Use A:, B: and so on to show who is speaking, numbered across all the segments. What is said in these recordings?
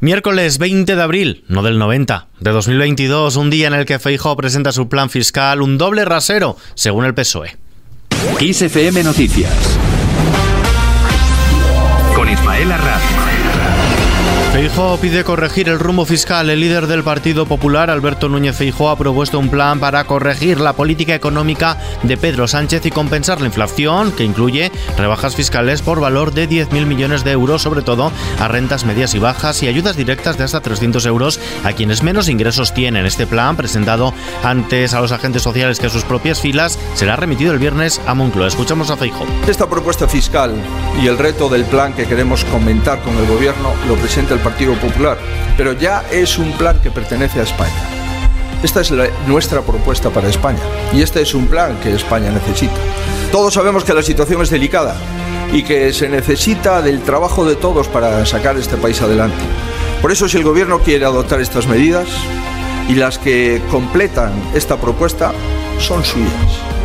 A: Miércoles 20 de abril, no del 90, de 2022, un día en el que Feijóo presenta su plan fiscal, un doble rasero, según el PSOE.
B: XFM Noticias. Con Ismael Arranz.
A: Feijóo pide corregir el rumbo fiscal. El líder del Partido Popular, Alberto Núñez Feijóo, ha propuesto un plan para corregir la política económica de Pedro Sánchez y compensar la inflación, que incluye rebajas fiscales por valor de 10.000 millones de euros, sobre todo a rentas medias y bajas, y ayudas directas de hasta 300 euros a quienes menos ingresos tienen. Este plan, presentado antes a los agentes sociales que a sus propias filas, será remitido el viernes a Moncloa. Escuchamos a Feijóo.
C: Esta propuesta fiscal y el reto del plan que queremos comentar con el Gobierno lo presenta el Partido Popular, pero ya es un plan que pertenece a España. Esta es nuestra propuesta para España y este es un plan que España necesita. Todos sabemos que la situación es delicada y que se necesita del trabajo de todos para sacar este país adelante. Por eso si el Gobierno quiere adoptar estas medidas y las que completan esta propuesta son suyas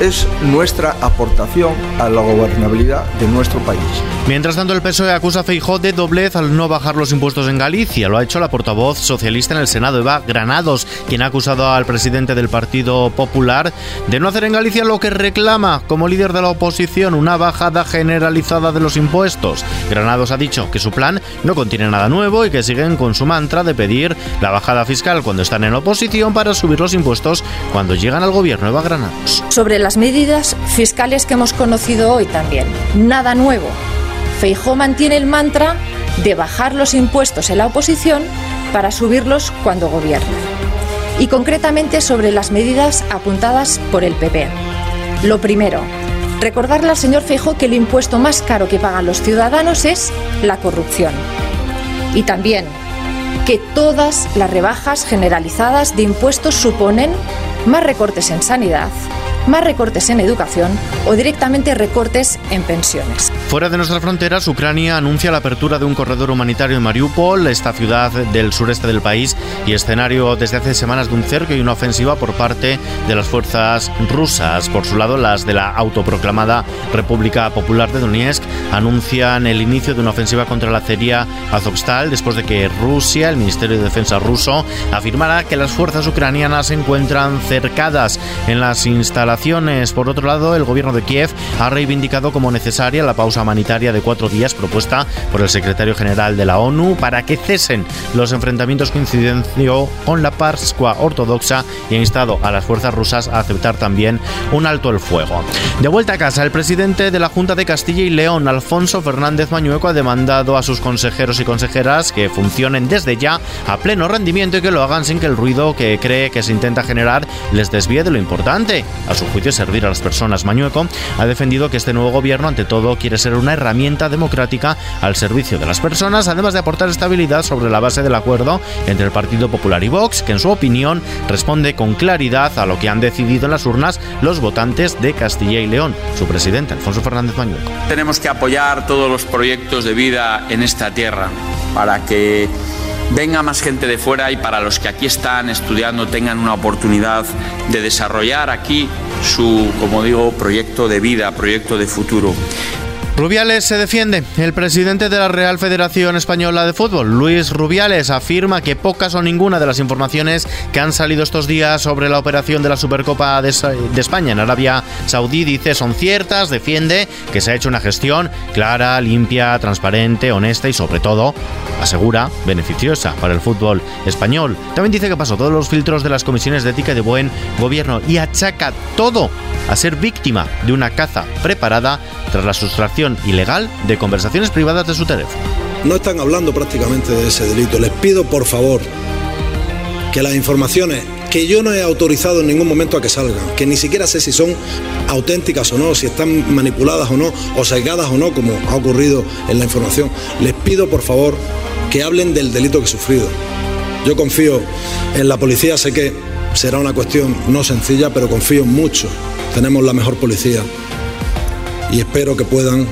C: es nuestra aportación a la gobernabilidad de nuestro país.
A: Mientras tanto, el PSOE acusa a Feijóo de doblez al no bajar los impuestos en Galicia. Lo ha hecho la portavoz socialista en el Senado, Eva Granados, quien ha acusado al presidente del Partido Popular de no hacer en Galicia lo que reclama como líder de la oposición, una bajada generalizada de los impuestos. Granados ha dicho que su plan no contiene nada nuevo y que siguen con su mantra de pedir la bajada fiscal cuando están en oposición para subir los impuestos cuando llegan al gobierno. Eva Granados.
D: Sobre las medidas fiscales que hemos conocido hoy también. Nada nuevo. Feijó mantiene el mantra de bajar los impuestos en la oposición para subirlos cuando gobierna. Y concretamente sobre las medidas apuntadas por el PP. Lo primero, recordarle al señor Feijó que el impuesto más caro que pagan los ciudadanos es la corrupción. Y también que todas las rebajas generalizadas de impuestos suponen más recortes en sanidad, más recortes en educación o directamente recortes en pensiones.
A: Fuera de nuestras fronteras, Ucrania anuncia la apertura de un corredor humanitario en Mariupol, esta ciudad del sureste del país, y escenario desde hace semanas de un cerco y una ofensiva por parte de las fuerzas rusas. Por su lado, las de la autoproclamada República Popular de Donetsk anuncian el inicio de una ofensiva contra la acería Azovstal después de que Rusia, el Ministerio de Defensa ruso, afirmara que las fuerzas ucranianas se encuentran cercadas en las instalaciones por otro lado, el gobierno de Kiev ha reivindicado como necesaria la pausa humanitaria de cuatro días propuesta por el secretario general de la ONU para que cesen los enfrentamientos incidenció con la Pascua ortodoxa y ha instado a las fuerzas rusas a aceptar también un alto el fuego. De vuelta a casa, el presidente de la Junta de Castilla y León, Alfonso Fernández Mañueco, ha demandado a sus consejeros y consejeras que funcionen desde ya a pleno rendimiento y que lo hagan sin que el ruido que cree que se intenta generar les desvíe de lo importante. A su juicio servir a las personas. Mañueco ha defendido que este nuevo gobierno ante todo quiere ser una herramienta democrática al servicio de las personas, además de aportar estabilidad sobre la base del acuerdo entre el Partido Popular y Vox, que en su opinión responde con claridad a lo que han decidido en las urnas los votantes de Castilla y León. Su presidente, Alfonso Fernández Mañueco.
E: Tenemos que apoyar todos los proyectos de vida en esta tierra para que venga más gente de fuera y para los que aquí están estudiando tengan una oportunidad de desarrollar aquí su, como digo, proyecto de vida, proyecto de futuro.
A: Rubiales se defiende. El presidente de la Real Federación Española de Fútbol, Luis Rubiales, afirma que pocas o ninguna de las informaciones que han salido estos días sobre la operación de la Supercopa de, España en Arabia Saudí, dice, son ciertas, defiende que se ha hecho una gestión clara, limpia, transparente, honesta y sobre todo, asegura, beneficiosa para el fútbol español. También dice que pasó todos los filtros de las comisiones de ética y de buen gobierno y achaca todo a ser víctima de una caza preparada tras la sustracción ilegal de conversaciones privadas de su teléfono.
F: No están hablando prácticamente de ese delito. Les pido, por favor, que las informaciones que yo no he autorizado en ningún momento a que salgan, que ni siquiera sé si son auténticas o no, si están manipuladas o no, o sesgadas o no, como ha ocurrido en la información. Les pido, por favor, que hablen del delito que he sufrido. Yo confío en la policía, sé que será una cuestión no sencilla, pero confío mucho. Tenemos la mejor policía y espero que puedan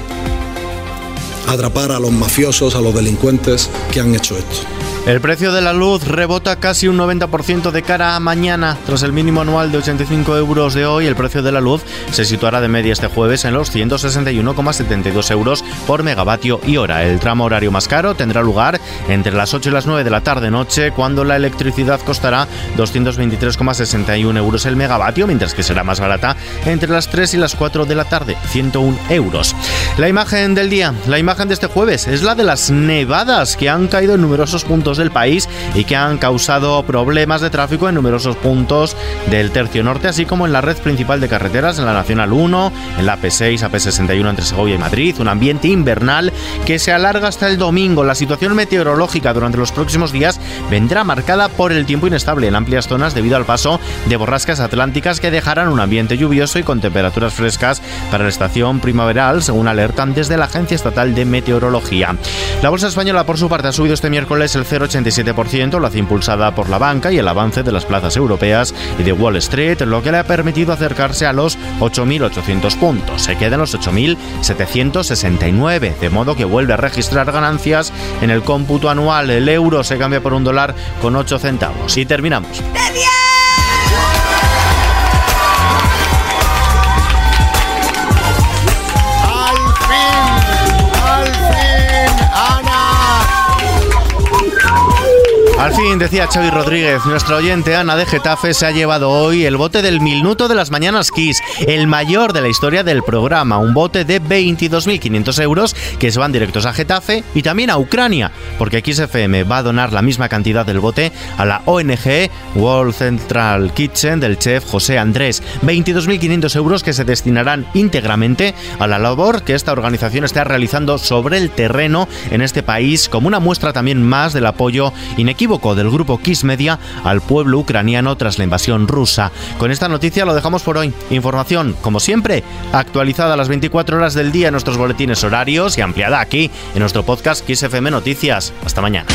F: atrapar a los mafiosos, a los delincuentes que han hecho esto.
A: El precio de la luz rebota casi un 90% de cara a mañana. Tras el mínimo anual de 85 euros de hoy, el precio de la luz se situará de media este jueves en los 161,72 euros por megavatio y hora. El tramo horario más caro tendrá lugar entre las 8 y las 9 de la tarde-noche, cuando la electricidad costará 223,61 euros el megavatio, mientras que será más barata entre las 3 y las 4 de la tarde, 101 euros. La imagen del día, la imagen de este jueves, es la de las nevadas que han caído en numerosos puntos del país y que han causado problemas de tráfico en numerosos puntos del tercio norte, así como en la red principal de carreteras, en la Nacional 1, en la P6, AP61 entre Segovia y Madrid, un ambiente invernal que se alarga hasta el domingo. La situación meteorológica durante los próximos días vendrá marcada por el tiempo inestable en amplias zonas debido al paso de borrascas atlánticas que dejarán un ambiente lluvioso y con temperaturas frescas para la estación primaveral, según alertan desde la Agencia Estatal de Meteorología. La bolsa española, por su parte, ha subido este miércoles el 0 87%, lo hace impulsada por la banca y el avance de las plazas europeas y de Wall Street, lo que le ha permitido acercarse a los 8.800 puntos. Se queda en los 8.769, de modo que vuelve a registrar ganancias en el cómputo anual. El euro se cambia por un dólar con 8 centavos. Y terminamos. Al fin, decía Xavi Rodríguez, nuestra oyente Ana de Getafe se ha llevado hoy el bote del minuto de las mañanas Kiss, el mayor de la historia del programa, un bote de 22.500 euros que se van directos a Getafe y también a Ucrania, porque XFM va a donar la misma cantidad del bote a la ONG World Central Kitchen del chef José Andrés, 22.500 euros que se destinarán íntegramente a la labor que esta organización está realizando sobre el terreno en este país como una muestra también más del apoyo inequívoco del grupo Kiss Media al pueblo ucraniano tras la invasión rusa. Con esta noticia lo dejamos por hoy. Información, como siempre, actualizada a las 24 horas del día en nuestros boletines horarios y ampliada aquí en nuestro podcast Kiss FM Noticias. Hasta mañana.